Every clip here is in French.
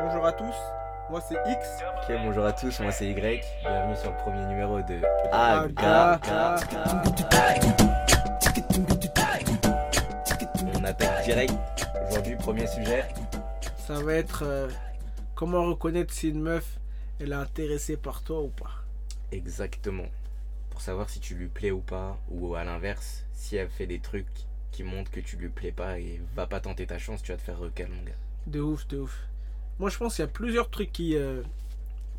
Bonjour à tous, moi c'est X. Ok, bonjour à tous, moi c'est Y. Bienvenue sur le premier numéro de Aga. On attaque direct. Aujourd'hui, premier sujet. Ça va être euh, comment reconnaître si une meuf elle est intéressée par toi ou pas? Exactement. Pour savoir si tu lui plais ou pas, ou à l'inverse, si elle fait des trucs qui montrent que tu lui plais pas et va pas tenter ta chance, tu vas te faire recal, mon gars. De ouf, de ouf. Moi je pense qu'il y a plusieurs trucs qui, euh,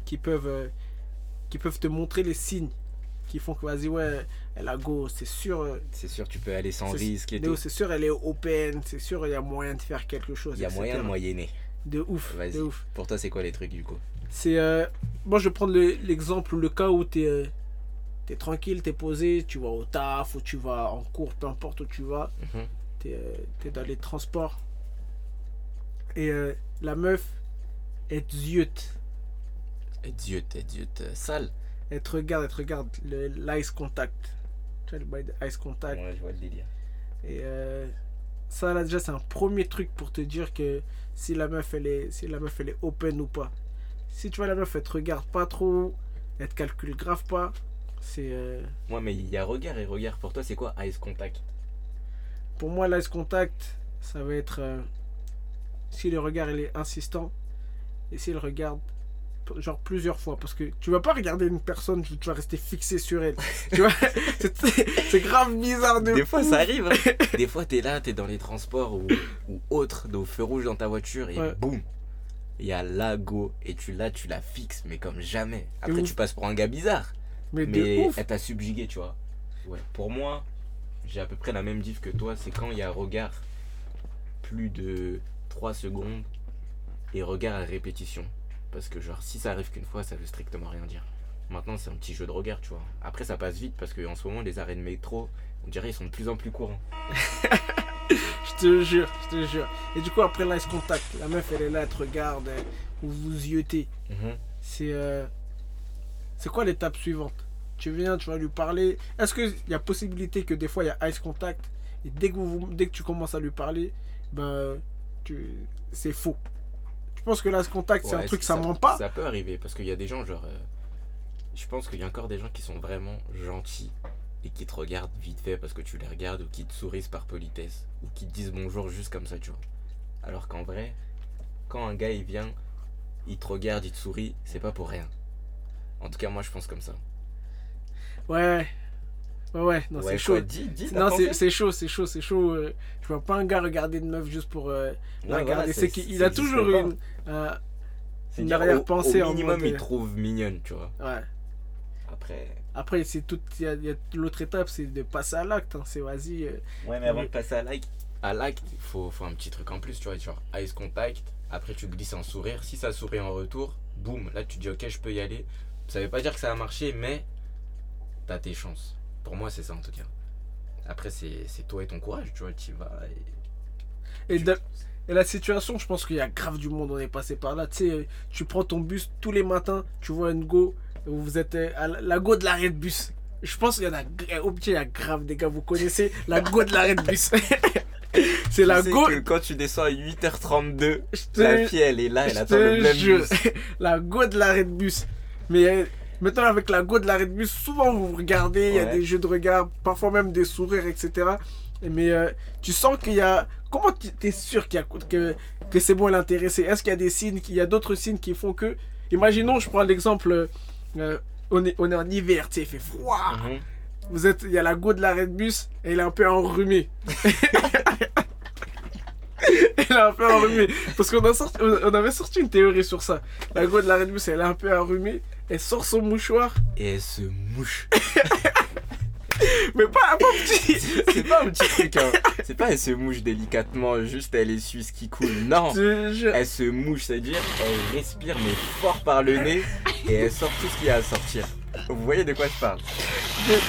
qui, peuvent, euh, qui peuvent te montrer les signes qui font que vas-y ouais, elle a go, c'est sûr. euh, C'est sûr, tu peux aller sans risque et tout. C'est sûr elle est open, c'est sûr il y a moyen de faire quelque chose. Il y a etc. moyen de moyenner. De ouf, de ouf. Pour toi, c'est quoi les trucs du coup? C'est. euh, moi, je vais prendre le- l'exemple, le cas où tu es, tranquille, tu es posé, tu vas au taf ou tu vas en cours, peu importe où tu vas, Mhm. tu es, dans les transports. Et euh, la meuf, Dieu, t'es Dieu, t'es sale. Elle te regarde, elle te regarde, le- l'ice contact. Tu vois, le bail de ice contact. Ouais, je vois le délire. Et euh, ça, là, déjà, c'est un premier truc pour te dire que si la meuf, elle est, si la meuf, elle est open ou pas. Si tu vois la meuf, elle te regarde pas trop, elle te calcule grave pas, c'est. euh, Moi, mais il y a regard et regard. Pour toi, c'est quoi Ice Contact? pour moi, l'ice contact, ça va être. euh, si le regard, il est insistant, et s'il regarde, genre plusieurs fois. Parce que tu vas pas regarder une personne, tu vas rester fixé sur elle. tu vois C'est grave bizarre de. Des fois, ça arrive. hein. Des fois, t'es là, t'es dans les transports ou, ou autre, au feu rouge dans ta voiture et Ouais. boum, il y a la go et tu là, tu la fixes, mais comme jamais. Après, tu passes pour un gars bizarre, Mais, mais elle t'a subjugué, tu vois. Ouais. Pour moi, j'ai à peu près la même diff que toi. C'est quand il y a regard plus de 3 secondes et regard à répétition. Parce que, genre, si ça arrive qu'une fois, ça veut strictement rien dire. Maintenant, c'est un petit jeu de regard, tu vois. Après, ça passe vite parce qu'en ce moment, les arrêts de métro, on dirait, ils sont de plus en plus courants. Je te jure, je te jure. Et du coup, après l'ice contact, la meuf, elle est là, elle te regarde, vous vous yotez. Mhm. C'est. euh, C'est quoi l'étape suivante? Tu viens, tu vas lui parler. Est-ce qu'il y a possibilité que des fois, il y a ice contact? Et dès que, vous, dès que tu commences à lui parler, ben. Tu... C'est faux. Tu penses que l'ice contact, c'est un truc, ça, ment pas Ça peut arriver parce qu'il y a des gens, genre. euh, je pense qu'il y a encore des gens qui sont vraiment gentils et qui te regardent vite fait parce que tu les regardes ou qui te sourient par politesse ou qui te disent bonjour juste comme ça, tu vois. Alors qu'en vrai, quand un gars il vient, il te regarde, il te sourit, c'est pas pour rien. En tout cas, moi je pense comme ça. Ouais. Ouais, ouais, non, Ouais, c'est chaud. dis, dis, Non, c'est c'est chaud, c'est chaud, c'est chaud. euh, Je vois pas un gars regarder une meuf juste pour euh, regarder. voilà, c'est qu'il a toujours une. euh, C'est une arrière-pensée en minimum, mode, il trouve mignonne, tu vois. ouais. Après. Après, c'est tout. y a- y a L'autre étape, c'est de passer à l'acte. hein. C'est vas-y. euh, Ouais, mais avant de passer à like, à like, il faut, faut un petit truc en plus, tu vois, genre eyes contact. Après, tu glisses un sourire. Si ça sourit en retour, boum, là tu dis ok, je peux y aller. Ça veut pas dire que ça a marché, mais t'as tes chances. Pour moi, c'est ça en tout cas. Après, c'est toi et ton courage, tu vois, tu vas. et- Et, tu- de- et la situation, je pense qu'il y a grave du monde, on est passé par là. Tu sais, tu prends ton bus tous les matins, tu vois une go, où vous êtes euh, à la, go de l'arrêt de bus. Je pense qu'il y en a, au petit, il y a grave des gars, vous connaissez la go de l'arrêt de bus. c'est la go. que quand tu descends à 8h32, Je te- la fille elle est là, elle attend le même jure, bus. la go de l'arrêt de bus. Mais euh, maintenant, avec la go de l'arrêt de bus, souvent vous regardez, il y a des jeux de regard, parfois même des sourires, etc. Et Mais euh, tu sens qu'il y a. Comment tu es sûr qu'il y a, que, que c'est bon l'intéressé? Est-ce qu'il y a des signes, qu'il y a d'autres signes qui font que. Imaginons, je prends l'exemple. euh, on, est, on est en hiver, tu sais, il fait froid. Mhm. Vous êtes, il y a la go de l'arrêt de bus et elle est un peu enrhumée. elle est un peu enrhumée. Parce qu'on on avait sorti une théorie sur ça. La go de l'arrêt de bus, elle est un peu enrhumée. Elle sort son mouchoir. Et elle se mouche. Mais pas, pas petit. c'est pas un petit truc, hein. C'est pas elle se mouche délicatement, juste elle essuie ce qui coule. Non! Je. Elle se mouche, c'est-à-dire elle respire mais fort par le nez et elle sort tout ce qu'il y a à sortir. Vous voyez de quoi je parle?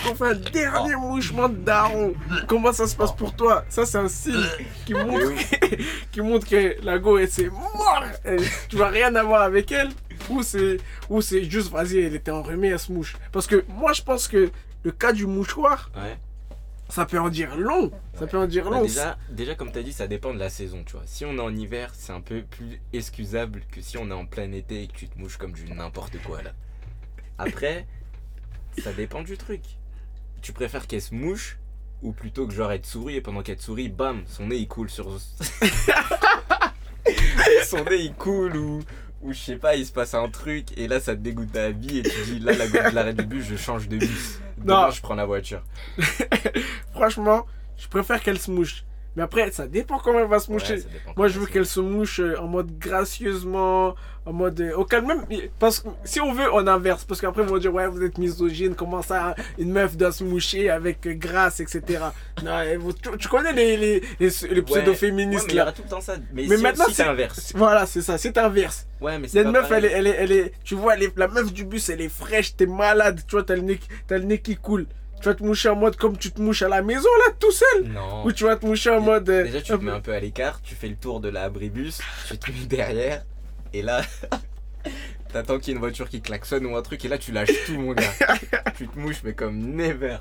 On fait un dernier mouchement de daron. Comment ça se passe pour toi? Ça, c'est un signe qui montre, qui montre que la go, elle c'est mort. Tu vas rien avoir avec elle. Ou c'est, ou c'est juste, vas-y, elle était enrhumée, elle se mouche. Parce que moi, je pense que le cas du mouchoir, Ouais. Ça peut en dire long. Ça Ouais. peut en dire Bah, long. déjà, déjà, comme tu as dit, ça dépend de la saison, tu vois. Si on est en hiver, c'est un peu plus excusable que si on est en plein été et que tu te mouches comme du n'importe quoi, là. Après, ça dépend du truc. Tu préfères qu'elle se mouche ou plutôt que genre elle te sourit et pendant qu'elle te sourit, bam, son nez il coule sur. son nez il coule ou. Ou je sais pas, il se passe un truc et là ça te dégoûte ta vie et tu dis là la goutte de l'arrêt du bus, je change de bus. Demain Non. je prends la voiture. Franchement, je préfère qu'elle se mouche. Mais après, ça dépend comment elle va se moucher. Ouais, Moi, je veux qu'elle se mouche euh, en mode gracieusement, en mode euh, au calme. Même, parce que si on veut, on inverse. Parce qu'après, ils vont dire, ouais, vous êtes misogyne, comment ça, une meuf doit se moucher avec euh, grâce, etc. non, vous- tu, tu connais les, les, les, les Ouais, pseudo-féministes ouais, mais il y là. aura tout le temps ça. Mais, Mais si, maintenant, si c'est- t'inverses. Voilà, c'est ça, c'est inverse. Ouais, mais Il c'est une meuf, elle est, elle, est, elle est, tu vois, elle est- la meuf du bus, elle est fraîche, t'es malade, tu vois, t'as le, nez, le nez qui coule. Tu vas te moucher en mode comme tu te mouches à la maison là, tout seul? Non. Ou tu vas te moucher en mode. euh, Déjà, tu te mets un peu à l'écart, tu fais le tour de la abribus, tu te mets derrière, et là, t'attends qu'il y ait une voiture qui klaxonne ou un truc, et là, tu lâches tout, mon gars. tu te mouches, mais comme never.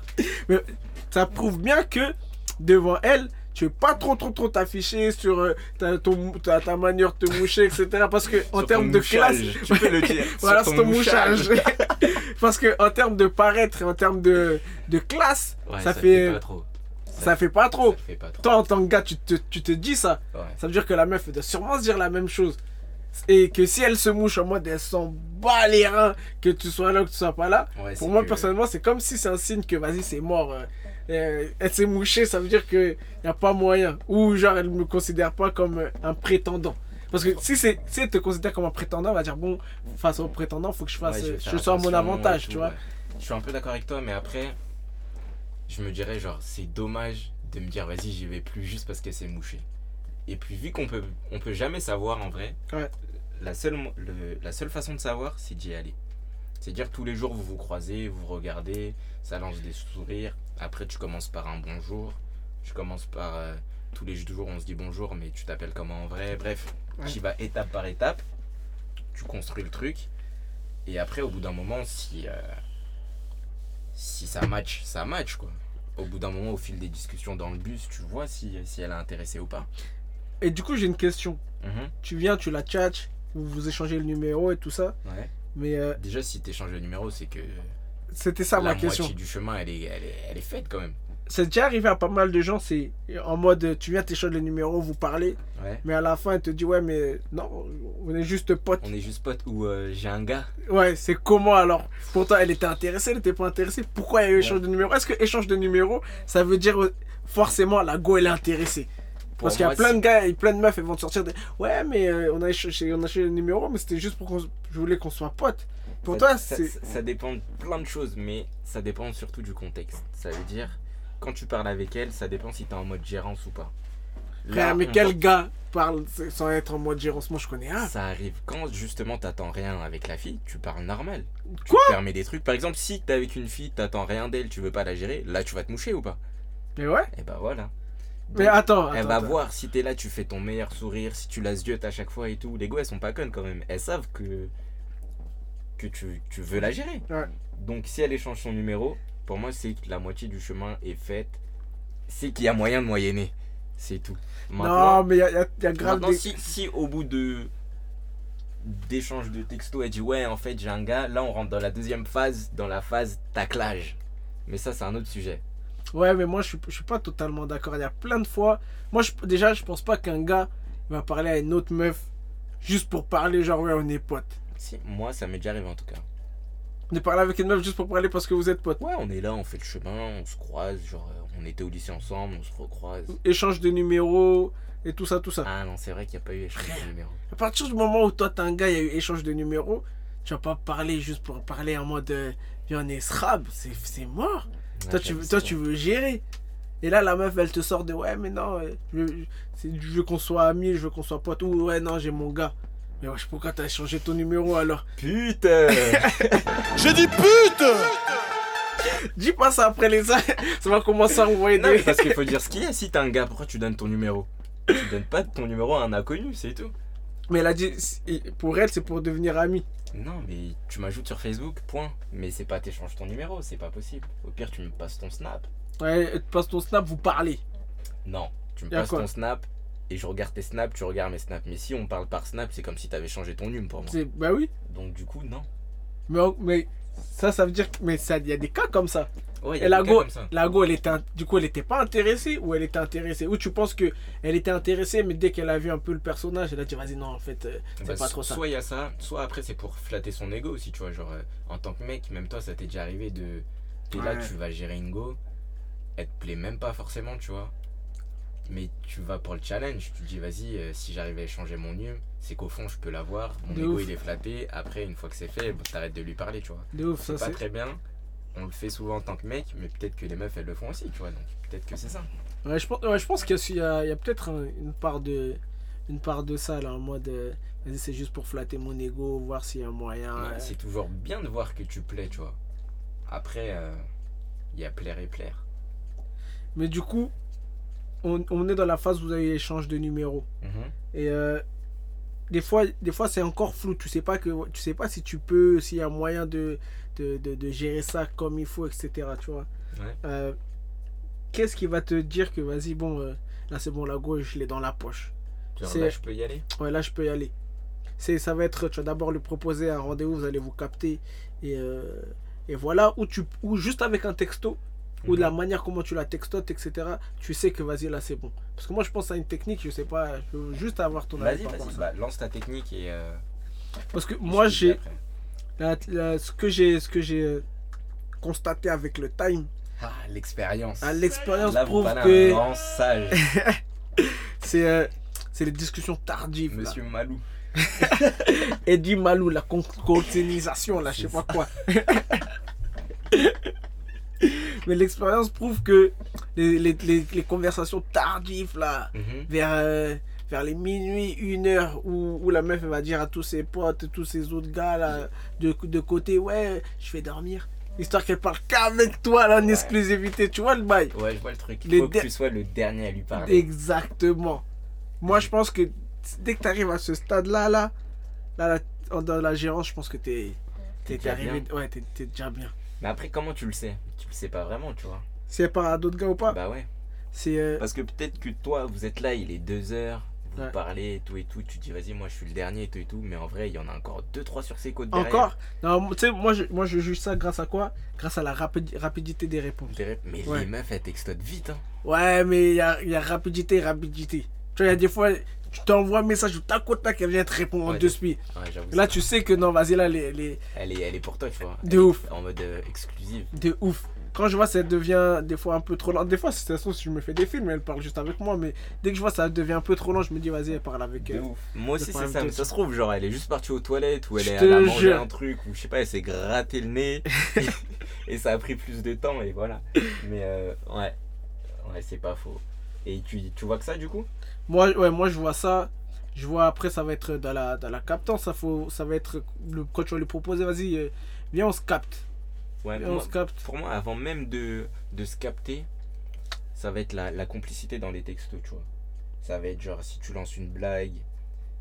ça prouve bien que devant elle, tu veux pas trop trop trop t'afficher sur euh, ta, ton- ta, ta manière de te moucher, etc. Parce que en termes de mouchage, classe, Tu peux le dire. voilà, c'est ton mouchage. Parce que en termes de paraître et en termes de, de classe, Ouais, ça, fait, pas trop. ça fait pas trop. Ça fait pas trop. Toi en tant que gars, tu te, tu te dis ça. Ouais. Ça veut dire que la meuf doit sûrement se dire la même chose. Et que si elle se mouche en mode elle s'en bat les reins, que tu sois là ou que tu sois pas là, Ouais, pour moi que- personnellement c'est comme si c'est un signe que vas-y c'est mort. euh, elle s'est mouchée, ça veut dire qu'il n'y a pas moyen. Ou genre elle me considère pas comme euh, un prétendant. Parce que si, c'est, si elle te considère comme un prétendant, elle va dire bon, face au prétendant, faut que je fasse, Ouais, je vais je, sois à mon avantage, tu vois. ouais. Je suis un peu d'accord avec toi, mais après, je me dirais, genre, c'est dommage de me dire, vas-y, j'y vais plus juste parce qu'elle s'est mouchée. Et puis, vu qu'on peut, on peut jamais savoir en vrai, Ouais. la, seule, le- la seule façon de savoir, c'est d'y aller. C'est dire tous les jours, vous vous croisez, vous regardez, ça lance des sourires. Après, tu commences par un bonjour. Tu commences par. euh, tous les jours, on se dit bonjour, mais tu t'appelles comment en vrai? Bref, Ouais. tu vas étape par étape. Tu construis le truc. Et après, au bout d'un moment, si, euh, si ça match, ça match quoi. Au bout d'un moment, au fil des discussions dans le bus, tu vois si, si elle a intéressé ou pas. Et du coup j'ai une question. Mhm. Tu viens, tu la tchatches, vous, vous échangez le numéro et tout ça. Ouais. Mais euh, Déjà, si tu échanges le numéro, c'est que c'était ça la ma question. moitié du chemin, elle est, elle, est, elle est faite quand même. C'est déjà arrivé à pas mal de gens, c'est en mode tu viens, t'échanges le numéro, vous parlez, Ouais. mais à la fin elle te dit ouais mais non, on est juste potes. On est juste potes ou euh, j'ai un gars. Ouais, c'est comment alors? Pourtant elle était intéressée, elle était pas intéressée. Pourquoi il y a eu échange de numéro? Est-ce que échange de numéro, ça veut dire euh, forcément la go elle est intéressée? Parce qu'il y a plein de gars et plein de meufs, elles vont te sortir des ouais mais euh, on a échangé, on a échangé le numéro, mais c'était juste pour qu'on, je voulais qu'on soit potes. Pour ça, toi ça- c'est ça- ça dépend de plein de choses, mais ça dépend surtout du contexte. Ça veut dire, quand tu parles avec elle, ça dépend si t'es en mode gérance ou pas. Là, mais quel gars parle sans être en mode gérance? Moi je connais un. Ça arrive quand justement t'attends rien avec la fille, tu parles normal. Tu Quoi? te permets des trucs. Par exemple, si t'es avec une fille, t'attends rien d'elle, tu veux pas la gérer, là tu vas te moucher ou pas? Mais ouais. Et bah voilà. Mais attends, elle attends, va attends. voir si t'es là, tu fais ton meilleur sourire, si tu la ziotes à chaque fois et tout. Les gars, elles sont pas connes quand même. Elles savent que, que tu, tu veux la gérer. Ouais. Donc si elle échange son numéro, pour moi, c'est que la moitié du chemin est faite. C'est qu'il y a moyen de moyenner. C'est tout. Non, mais il y a, y a- y a grave Maintenant, des... si, si au bout de d'échange de textos, elle dit ouais, en fait, j'ai un gars, là, on rentre dans la deuxième phase, dans la phase taclage. Mais ça, c'est un autre sujet. Ouais, mais moi je suis, je suis pas totalement d'accord. Il y a plein de fois. Moi je, déjà, je pense pas qu'un gars va parler à une autre meuf juste pour parler, genre ouais, on est potes. Si, moi, ça m'est déjà arrivé en tout cas. Est parlé avec une meuf juste pour parler parce que vous êtes potes. Ouais, on est là, on fait le chemin, on se croise, genre, on était au lycée ensemble, on se recroise. Échange de numéros et tout ça, tout ça. Ah non, c'est vrai qu'il n'y a pas eu échange de numéro. À partir du moment où toi t'es un gars, il y a eu échange de numéros, tu vas pas parler juste pour parler en mode euh, viens, on est c'est mort. Ouais, toi tu, veux- toi tu veux gérer. Et là, la meuf, elle te sort de ouais, mais non, euh, je, veux- c'est- je veux qu'on soit amis, je veux qu'on soit potes. Ou ouais, non, j'ai mon gars. Mais wesh, pourquoi t'as changé ton numéro alors? Putain J'ai dit pute Dis pas ça après les ça va commencer à envoyer Non, des. parce qu'il faut dire ce qu'il y a. Si t'es un gars, pourquoi tu donnes ton numéro? Tu donnes pas ton numéro à un inconnu, c'est tout. Mais elle a dit, pour elle, c'est pour devenir ami. Non, mais tu m'ajoutes sur Facebook, point. Mais c'est pas t'échanges ton numéro, c'est pas possible. Au pire, tu me passes ton snap. Ouais, tu passes ton snap, vous parlez. Non, tu me passes ton snap et je regarde tes snaps, tu regardes mes snaps. Mais si on parle par snap, c'est comme si t'avais changé ton num pour moi. C'est- Bah oui. Donc du coup, non. Mais, mais ça, ça veut dire. Mais il y a des cas comme ça. Ouais, y Et a la go, comme ça. la go, elle était, du coup, elle était pas intéressée ou elle était intéressée? Ou tu penses que elle était intéressée, mais dès qu'elle a vu un peu le personnage, elle a dit vas-y, non, en fait, euh, c'est Bah, pas trop ça. Soit il y a ça, soit après c'est pour flatter son ego aussi, tu vois. Genre, euh, en tant que mec, même toi, ça t'est déjà arrivé de. T'es là, tu vas gérer une go, elle te plaît même pas forcément, tu vois. Mais tu vas pour le challenge, tu te dis, vas-y, euh, si j'arrive à échanger mon num, c'est qu'au fond, je peux l'avoir. Mon De ego, ouf. il est flatté. Après, une fois que c'est fait, t'arrêtes de lui parler, tu vois. De ouf, C'est pas très bien. On le fait souvent en tant que mec, mais peut-être que les meufs, elles le font aussi, tu vois. Donc peut-être que c'est ça. Ouais, je pense, ouais, je pense qu'il y a, peut-être un- une part de. Une part de ça là, en mode. euh, vas-y, c'est juste pour flatter mon ego, voir s'il y a un moyen. Ouais, euh. C'est toujours bien de voir que tu plais, tu vois. Après, euh, il y a plaire et plaire. Mais du coup, on, on est dans la phase où vous avez échange de numéros. Mhm. Et euh, des fois, des fois c'est encore flou. Tu sais pas que tu sais pas si tu peux, s'il y a moyen de, de, de- de gérer ça comme il faut, etc. Tu vois. Ouais. Euh, Qu'est-ce qui va te dire que vas-y, bon, euh, là c'est bon, la gauche, je l'ai dans la poche. Genre, là, je peux y aller? Ouais, là je peux y aller. C'est, ça va être, tu vas d'abord lui proposer un rendez-vous, vous allez vous capter. Et, euh, et voilà, ou, tu, ou juste avec un texto, ou de la manière comment tu la textotes, etc. Tu sais que vas-y, là c'est bon. Parce que moi je pense à une technique, je sais pas, je veux juste avoir ton avis Vas-y, vas-y, bah, lance ta technique et. euh, Parce que moi j'ai, ce que j'ai, ce que j'ai euh, constaté avec le time, Ah, l'expérience. à l'expérience prouve que un sage, c'est, euh, c'est les discussions tardives. là. monsieur Malou. Eddie Malou, la con- courtinisation, là, je sais pas quoi. Mais l'expérience prouve que les, les- les- les conversations tardives, là, Mhm. vers, euh, vers les minuit, une heure, où, où la meuf elle va dire à tous ses potes, tous ses autres gars, là, de, de côté, ouais, je vais dormir. Histoire qu'elle parle qu'avec toi, là, en Ouais. exclusivité. Tu vois le bail? Ouais, je vois le truc. Il Les faut que tu sois le dernier à lui parler. Exactement. Moi, je pense que dès que tu arrives à ce stade-là, là, là, dans la gérance, je pense que déjà arrivé. bien. Ouais, t'es déjà bien. Mais après, comment tu le sais? Tu le sais pas vraiment, tu vois. Part à d'autres gars ou pas, Bah ouais. c'est. euh, Parce que peut-être que toi, vous êtes là, il est deux heures, vous Ouais. parlez et tout et tout. Tu te dis, vas-y, moi je suis le dernier et tout et tout. Mais en vrai, il y en a encore deux, trois sur ses côtes derrière. Encore? Non, tu sais, moi, je, moi, je juge ça grâce à quoi? Grâce à la rapidi- rapidité des réponses. Des Mais Ouais. les meufs, elles textotent vite, hein. Ouais, mais il y a, il y a rapidité, rapidité. Tu vois, il y a des fois, tu t'envoies un message au tac au tac, elle vient te répondre en Ouais, deux de- spies. Ouais. Là, tu sais que non, vas-y, là, les, les, Elle est, elle est pour toi, tu vois. De Elle ouf. En mode euh, exclusive. de ouf. Quand je vois ça devient des fois un peu trop lent, des fois c'est si je me fais des films, elle parle juste avec moi, mais dès que je vois ça devient un peu trop lent, je me dis vas-y, elle parle avec elle. ouf. Moi aussi, c'est ça. Mais ça se trouve, genre, elle est juste partie aux toilettes ou elle est à manger un truc ou je sais pas, elle s'est gratté le nez et ça a pris plus de temps et voilà. Mais euh, ouais, ouais, c'est pas faux. Et tu, tu vois que ça du coup? Moi, ouais, moi je vois ça. Je vois après ça va être dans la, dans la captance, ça, faut, ça va être le, quand tu vas lui proposer, vas-y, euh, viens on se capte. Ouais, Viens, moi- on se capte. pour moi, avant même de, de se capter, ça va être la, la complicité dans les textos, tu vois. Ça va être genre, si tu lances une blague,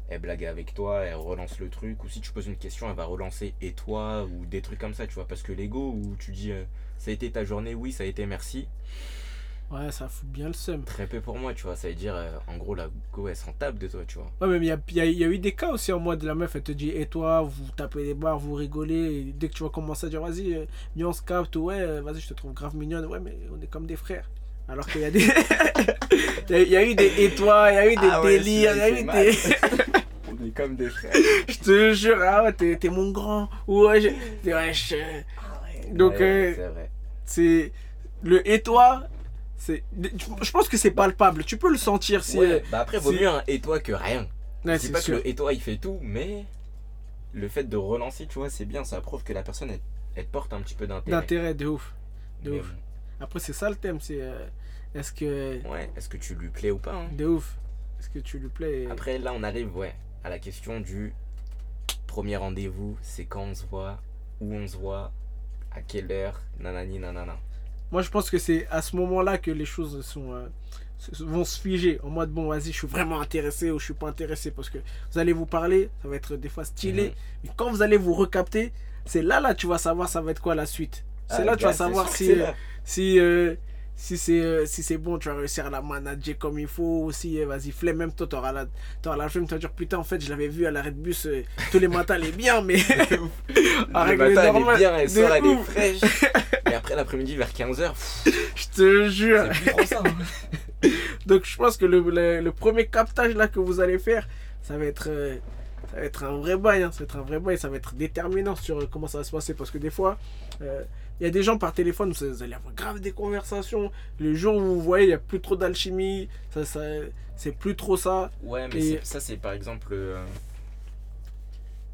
elle blague avec toi, elle relance le truc, ou si tu poses une question, elle va relancer et toi, ou des trucs comme ça, tu vois. Parce que l'ego, où tu dis, euh, ça a été ta journée, oui, ça a été merci, Ouais, ça fout bien le seum. très peu pour moi, tu vois. Ça veut dire, euh, en gros, la go, elle s'en tape de toi, tu vois. Ouais, mais il y y a- y a eu des cas aussi en mode la meuf elle te dit, et toi, vous tapez des barres, vous rigolez, et dès que tu vas commencer à dire, vas-y, euh, viens on se capte, ouais, euh, vas-y, je te trouve grave mignonne, ouais, mais on est comme des frères. Alors qu'il y a des. il, y a, eu des et toi, il y a eu des Ah ouais, délires, il y a eu des. On est comme des frères. Je te jure, ah ouais, t'es t'es mon grand. Ouais, je... ouais, je- Donc, Ouais, euh, c'est vrai. c'est. Le et toi. Je pense que c'est palpable. Tu peux le sentir si. Ouais, bah après, vaut mieux un et toi que rien. Ouais, c'est pas sûr. que le et toi il fait tout, mais le fait de relancer, tu vois, c'est bien, ça prouve que la personne elle, elle porte un petit peu d'intérêt. D'intérêt de ouf. de Mais ouf. Après, c'est ça le thème. C'est. euh, Est-ce que. Ouais, est-ce que tu lui plais ou pas hein? De ouf. Est-ce que tu lui plais Après, là, on arrive, ouais, à la question du premier rendez-vous, c'est quand on se voit, où on se voit, à quelle heure, nanani, nanana. Moi, je pense que c'est à ce moment-là que les choses sont, euh, vont se figer. En mode, bon, vas-y, je suis vraiment intéressé ou je suis pas intéressé. Parce que vous allez vous parler, ça va être des fois stylé. Mhm. Mais quand vous allez vous recapter, c'est là, là, tu vas savoir ça va être quoi la suite. C'est Ah, là, tu vas gars, c'est savoir si, euh, si, euh, si c'est euh, si c'est bon, tu vas réussir à la manager comme il faut. Si, euh, vas-y, flemme, même toi, t'auras la, t'auras la flemme, tu vas dire putain, en fait, je l'avais vu à l'arrêt de bus euh, tous les matins, elle est bien, mais. à le matin, elle est bien, elle sort, elle est fraîche. Et après l'après-midi vers 15h, Je te jure. plus ça. hein. Donc, je pense que le, le, le premier captage là que vous allez faire, ça va être. euh, ça va être un vrai bail, hein. ça va être un vrai bail, ça va être déterminant sur euh, comment ça va se passer parce que des fois, euh, il y a des gens par téléphone, vous vous allez avoir grave des conversations. Le jour où vous voyez, il n'y a plus trop d'alchimie, ça, ça, c'est plus trop ça. Ouais, mais Et- ça, c'est par exemple. euh,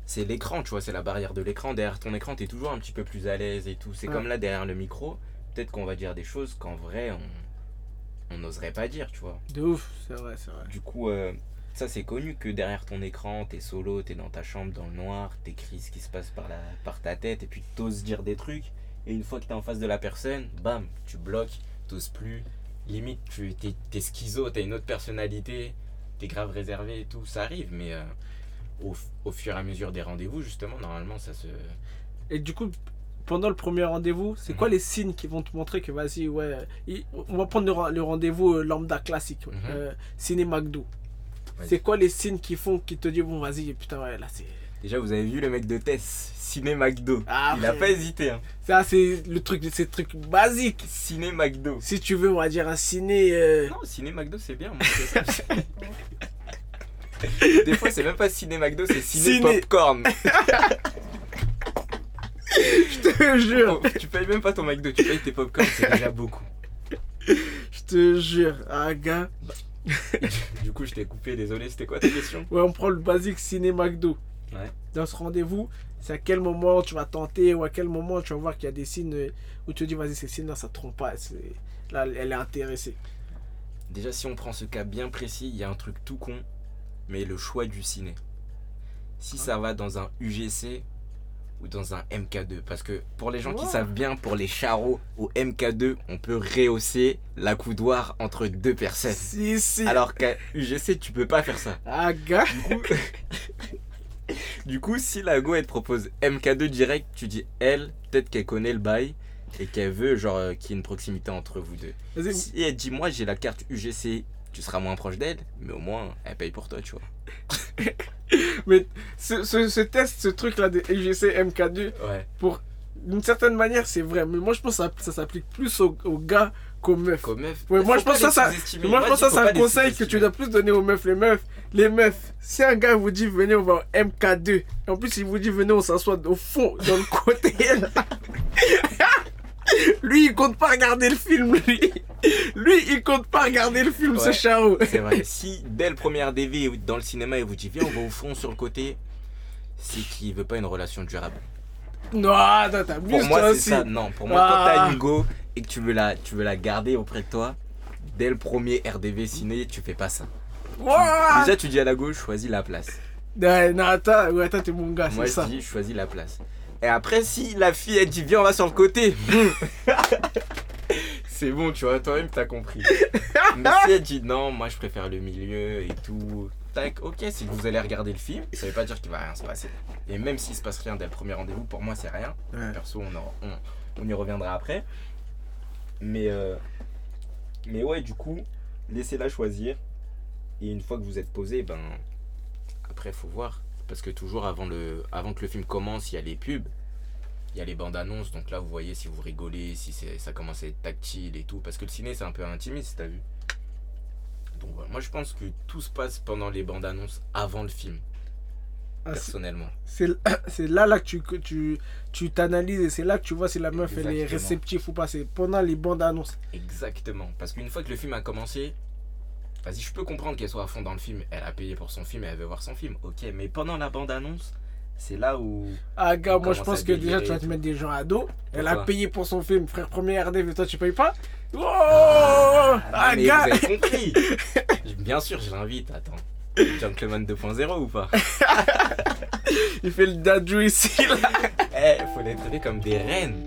c'est l'écran, tu vois, c'est la barrière de l'écran. Derrière ton écran, t'es toujours un petit peu plus à l'aise et tout. C'est Ouais. comme là, derrière le micro, peut-être qu'on va dire des choses qu'en vrai, on on n'oserait pas dire, tu vois. De ouf, c'est vrai, c'est vrai. Du coup, euh, ça, c'est connu que derrière ton écran, t'es solo, t'es dans ta chambre dans le noir, t'écris ce qui se passe par, la, par ta tête et puis t'oses dire des trucs. Et une fois que t'es en face de la personne, bam, tu bloques, t'oses plus. Limite, tu t'es, t'es schizo, t'as une autre personnalité, t'es grave réservé et tout. Ça arrive, mais euh, au, au fur et à mesure des rendez-vous, justement, normalement, ça se. Et du coup, pendant le premier rendez-vous, c'est Mhm. quoi les signes qui vont te montrer que vas-y, ouais, il- on va prendre le, rendez-vous euh, lambda classique, Mhm. euh, ciné McDo. C'est quoi les signes qui font, qui te disent, bon, vas-y, putain, ouais, là, c'est. Déjà, vous avez vu le mec de Tess, Ciné McDo. Ah, Il a pas hésité, hein. Ça, c'est le truc, c'est le truc basique. Ciné McDo. Si tu veux, on va dire un ciné. euh, Non, ciné McDo c'est bien. moi, ça. Des fois, c'est même pas ciné McDo, c'est ciné, Ciné. popcorn. Je te jure, Oh, tu payes même pas ton McDo, tu payes tes popcorn, c'est déjà beaucoup. je te jure. Ah, gars. Du coup, je t'ai coupé, désolé, c'était quoi ta question? Ouais, on prend le basique ciné McDo. Ouais. Dans ce rendez-vous, c'est à quel moment tu vas tenter ou à quel moment tu vas voir qu'il y a des signes où tu te dis, vas-y, ces signes-là, ça te trompe pas. Là, elle est intéressée. Déjà, si on prend ce cas bien précis, il y a un truc tout con, mais le choix du ciné. Si ça va dans un UGC ou dans un MK2, parce que pour les gens qui savent bien, pour les charros au MK2, on peut rehausser la coudoir entre deux personnes. Si, si. Alors qu'à UGC, tu peux pas faire ça. Ah, gars. Du coup, du coup, si la go elle te propose MK2 direct, tu dis elle, peut-être qu'elle connaît le bail et qu'elle veut genre euh, qu'il y ait une proximité entre vous deux. Si elle dit moi j'ai la carte UGC, tu seras moins proche d'elle, mais au moins elle paye pour toi, tu vois. Mais ce, ce, ce test, ce truc-là de UGC MK2, Ouais. d'une certaine manière, c'est vrai. Mais moi, je pense que ça, ça s'applique plus aux, aux gars qu'aux meufs. Comme meuf. Ouais, moi, je pense ça. Moi, je pense ça, c'est un conseil que tu dois plus donner aux meufs. Les meufs, les meufs, si un gars vous dit venez, on va au MK2. Et en plus, il vous dit venez, on s'assoit au fond, dans le côté. lui, il compte pas regarder le film, lui. Lui, il compte pas regarder le film, ce Ouais. chao. C'est vrai. Si dès le premier RDV dans le cinéma il vous dit viens on va au fond sur le côté, c'est qu'il veut pas une relation durable. Non, attends, Pour moi, c'est ça. Non, pour moi, Ah. quand t'as une go et que tu veux, la, tu veux la garder auprès de toi, dès le premier RDV ciné, tu fais pas ça. Déjà, tu dis à la gauche, choisis la place. Ouais, non, attends, ouais, attends, t'es mon gars, Moi, c'est je ça. dis, choisis la place. Et après, si la fille, elle dit, viens, on va sur le côté. c'est bon, tu vois, toi-même, t'as compris. Mais si elle dit, non, moi, je préfère le milieu et tout. Tac, ok, si vous allez regarder le film, ça veut pas dire qu'il va rien se passer. Et même s'il se passe rien dès le premier rendez-vous, pour moi, c'est rien. Ouais. Perso, on, en- on, on y reviendra après. Mais, euh, mais ouais, du coup, laissez-la choisir. Et une fois que vous êtes posé, ben, après, faut voir. Parce que toujours avant, le, avant que le film commence, il y a les pubs. Il y a les bandes annonces. Donc là, vous voyez si vous rigolez, si ça commence à être tactile et tout. Parce que le ciné, c'est un peu intimiste, t'as vu. Donc voilà. Moi, je pense que tout se passe pendant les bandes annonces avant le film, Ah, personnellement. c'est là, là que tu que tu tu t'analyses et c'est là que tu vois si la meuf elle est réceptive ou pas. C'est pendant les bandes annonces. Exactement. Parce qu'une fois que le film a commencé, vas-y, je peux comprendre qu'elle soit à fond dans le film. Elle a payé pour son film et elle veut voir son film. Ok, mais pendant la bande-annonce, c'est là où. Ah, gars, moi je pense que déjà tu vas te mettre des gens à dos. Elle a payé pour son film, frère, premier RDV, toi tu payes pas Oh Ah, Ah, mais gars vous avez compris Bien sûr, je l'invite. Attends. Gentleman 2.0 ou pas? Il fait le dadou ici là. Eh, faut les traiter comme des reines.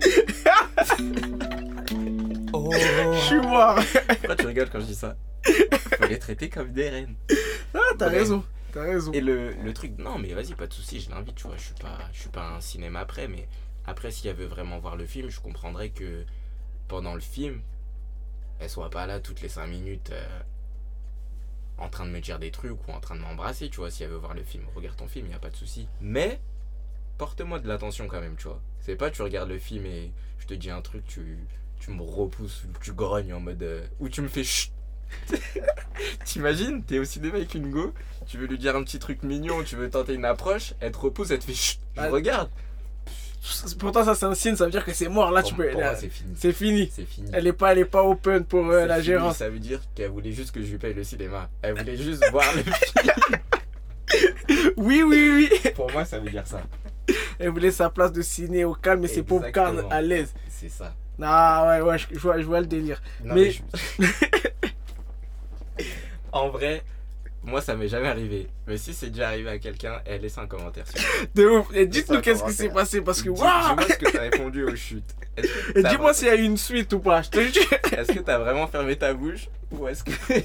oh Je suis mort. Pourquoi tu rigoles quand je dis ça? Faut les traiter comme des reines. Ah, t'as Ouais. raison. T'as raison. Et le, le truc, non mais vas-y, pas de souci, je l'invite, tu vois, je suis pas, je suis pas un cinéma après, mais après si elle veut vraiment voir le film, je comprendrais que pendant le film, elle soit pas là toutes les 5 minutes euh, en train de me dire des trucs ou en train de m'embrasser, tu vois. Si elle veut voir le film, regarde ton film, y a pas de souci. Mais porte-moi de l'attention quand même, tu vois. C'est pas tu regardes le film et je te dis un truc, tu, tu me repousses ou tu grognes en mode. euh, ou tu me fais chut. T'imagines, t'es au cinéma avec une go, tu veux lui dire un petit truc mignon, tu veux tenter une approche, elle te repousse, elle te fait chut. Je Ah. regarde. Pourtant, ça, c'est un signe, ça veut dire que c'est mort. Là, Pour- tu peux. pour là, moi, c'est fini. c'est fini. C'est fini. Elle est pas, elle est pas open pour euh, la fini, gérance. Ça veut dire qu'elle voulait juste que je lui paye le cinéma. Elle voulait juste voir le film. Oui, oui, oui. Pour moi, ça veut dire ça. Elle voulait sa place de ciné au calme et ses popcorn Exactement. à l'aise. C'est ça. Ah ouais, ouais, je, je vois, je vois le délire. Non, Mais- je- en vrai, moi, ça m'est jamais arrivé. Mais si c'est déjà arrivé à quelqu'un, elle laisse un commentaire sur De ouf. Et dites-nous qu'est-ce qui s'est passé parce que waouh. Dis-moi ce que t'as répondu aux chutes. Et dis-moi s'il y a eu une suite ou pas. Je te jure. Est-ce que t'as vraiment fermé ta bouche Ou est-ce que.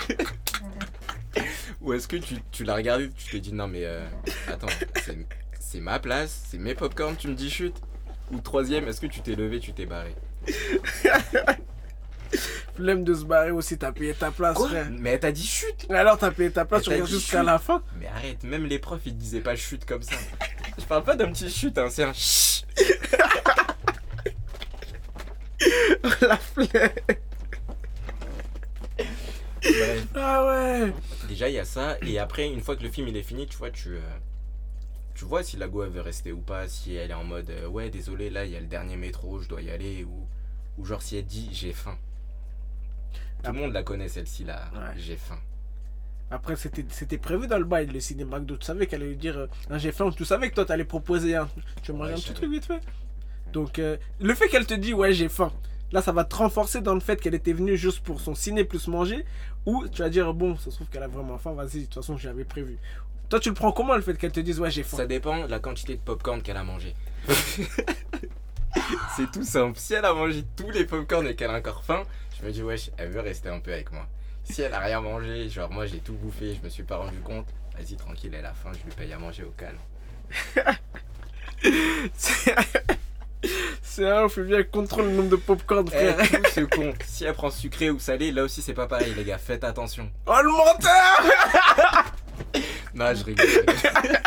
Ou est-ce que tu, tu l'as regardé tu t'es dit non mais euh, attends, c'est- c'est ma place, c'est mes popcorn, tu me dis chute Ou troisième, est-ce que tu t'es levé, tu t'es barré? Flemme de se barrer aussi. T'as payé ta place, frère. Mais elle t'a dit chute Alors t'as payé ta place, tu regardes jusqu'à la fin. Mais arrête, même les profs ils te disaient pas chute comme ça. Je parle pas d'un petit chute, hein, c'est un chut la flemme. Bref. Ah ouais. Déjà il y a ça, et après une fois que le film il est fini, tu vois, tu, euh, tu vois si la go elle veut rester ou pas, si elle est en mode euh, ouais désolé là il y a le dernier métro, je dois y aller, ou, ou genre si elle dit j'ai faim. Tout le monde la connaît celle-ci là, Ouais. j'ai faim. Après, c'était prévu dans le bail, le cinéma McDo. Tu savais qu'elle allait lui dire euh, Ah, J'ai faim. Tu savais que toi, t'allais proposer un. Tu veux manger Ouais, un petit truc vite fait? Donc, euh, le fait qu'elle te dit Ouais, j'ai faim. Là, ça va te renforcer dans le fait qu'elle était venue juste pour son ciné plus manger. Ou tu vas dire Bon, ça se trouve qu'elle a vraiment faim. Vas-y, de toute façon, j'avais prévu. Toi, tu le prends comment le fait qu'elle te dise Ouais, j'ai faim? Ça dépend de la quantité de popcorn qu'elle a mangé. c'est tout simple. Si elle a mangé tous les popcorn et qu'elle a encore faim, je me dis wesh, elle veut rester un peu avec moi. Si elle a rien mangé, genre moi j'ai tout bouffé, je me suis pas rendu compte, vas-y tranquille, elle a faim, je lui paye à manger au calme. C'est un, faut bien contrôle le nombre de popcorn, Eh, frère. tout compte. Si elle prend sucré ou salé, là aussi c'est pas pareil les gars, faites attention. Oh, le menteur Non, je rigole. je rigole.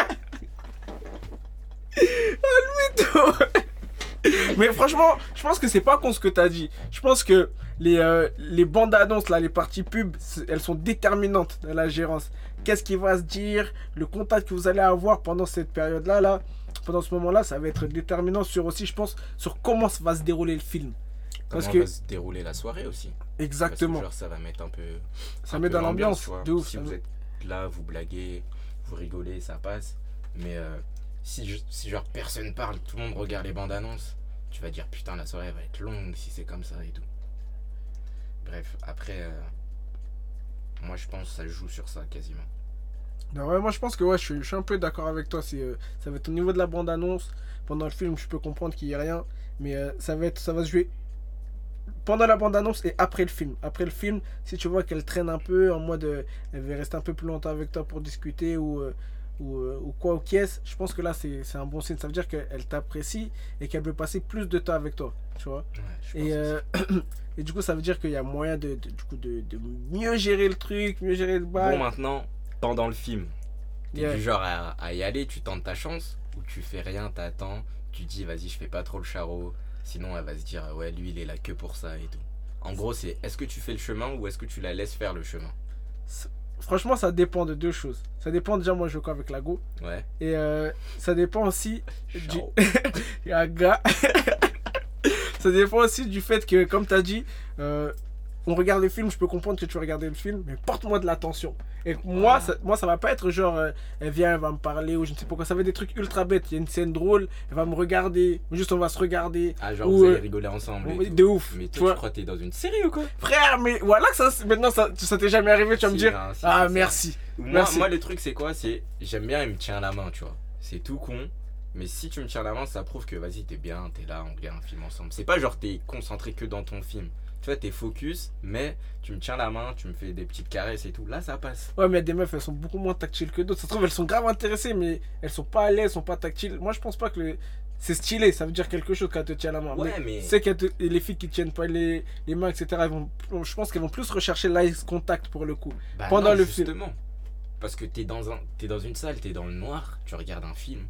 Mais franchement, je pense que c'est pas con ce que t'as dit. Je pense que les, euh, les bandes annonces, là, les parties pub, c'est- elles sont déterminantes dans la gérance. Qu'est-ce qui va se dire, le contact que vous allez avoir pendant cette période-là, là, pendant ce moment-là, ça va être déterminant sur aussi, je pense, sur comment va se dérouler le film. Parce Comment que- va se dérouler la soirée aussi Exactement. Parce que genre ça va mettre un peu. Ça un met peu dans l'ambiance, de ouf. Si vous êtes là, vous blaguez, vous rigolez, ça passe. Mais euh, si, je- si genre personne parle, tout le monde regarde les bandes annonces, tu vas dire putain la soirée va être longue si c'est comme ça et tout. Bref, après, euh, moi je pense que ça joue sur ça quasiment. Non, ouais, moi je pense que ouais, je, suis, je suis un peu d'accord avec toi. C'est, euh, ça va être au niveau de la bande-annonce. Pendant le film, je peux comprendre qu'il n'y a rien. Mais euh, ça, va être, ça va se jouer pendant la bande-annonce et après le film. Après le film, si tu vois qu'elle traîne un peu en mode elle veut rester un peu plus longtemps avec toi pour discuter ou, ou, ou quoi ou qu'est-ce, je pense que là c'est, c'est un bon signe. Ça veut dire qu'elle t'apprécie et qu'elle veut passer plus de temps avec toi. Tu vois Ouais, je pense et, et du coup, ça veut dire qu'il y a moyen de, de- du coup, de, de mieux gérer le truc, mieux gérer le bail. Bon maintenant, pendant le film, t'es Yeah. du genre à, à y aller, tu tentes ta chance, ou tu fais rien, t'attends, tu dis vas-y je fais pas trop le charreau, sinon elle va se dire ouais lui il est là que pour ça et tout. En gros c'est est-ce que tu fais le chemin ou est-ce que tu la laisses faire le chemin? Franchement, ça dépend de deux choses. Ça dépend déjà, moi je joue quoi avec la Go. Ouais. Et euh, ça dépend aussi du. Ciao. Ah, gars. ça dépend aussi du fait que, comme tu as dit, euh, on regarde le film, je peux comprendre que tu veux regarder le film, mais porte-moi de l'attention. Et moi, ça, moi, ça va pas être genre, euh, elle vient, elle va me parler, ou je ne sais pas quoi. Ça va être des trucs ultra bêtes. Il y a une scène drôle, elle va me regarder, juste on va se regarder. Ah genre Ou, vous allez euh, rigoler ensemble. et tout. De ouf. Mais toi tu crois que t'es dans une série ou quoi? Frère, mais voilà que ça, maintenant ça, ça t'est jamais arrivé, tu vas me dire. non, si, Ah, merci. Moi, Merci. moi le truc c'est quoi? C'est j'aime bien il me tient la main tu vois. C'est tout con. Mais si tu me tiens la main, ça prouve que vas-y, t'es bien, t'es là, on regarde un film ensemble. C'est pas genre t'es concentré que dans ton film. Tu vois, t'es focus, mais tu me tiens la main, tu me fais des petites caresses et tout. Là, ça passe. Ouais, mais il y a des meufs, elles sont beaucoup moins tactiles que d'autres. Ça se trouve, elles sont grave intéressées, mais elles sont pas à l'aise, elles sont pas tactiles. Moi, je pense pas que le- c'est stylé, ça veut dire quelque chose quand elle te tient la main. Ouais, mais- C'est que les filles qui tiennent pas les, les mains, etc., elles vont, je pense qu'elles vont plus rechercher l'eye contact pour le coup. Bah Pendant non, le film. justement. Parce que t'es dans, un, t'es dans une salle, t'es dans le noir, tu regardes un film.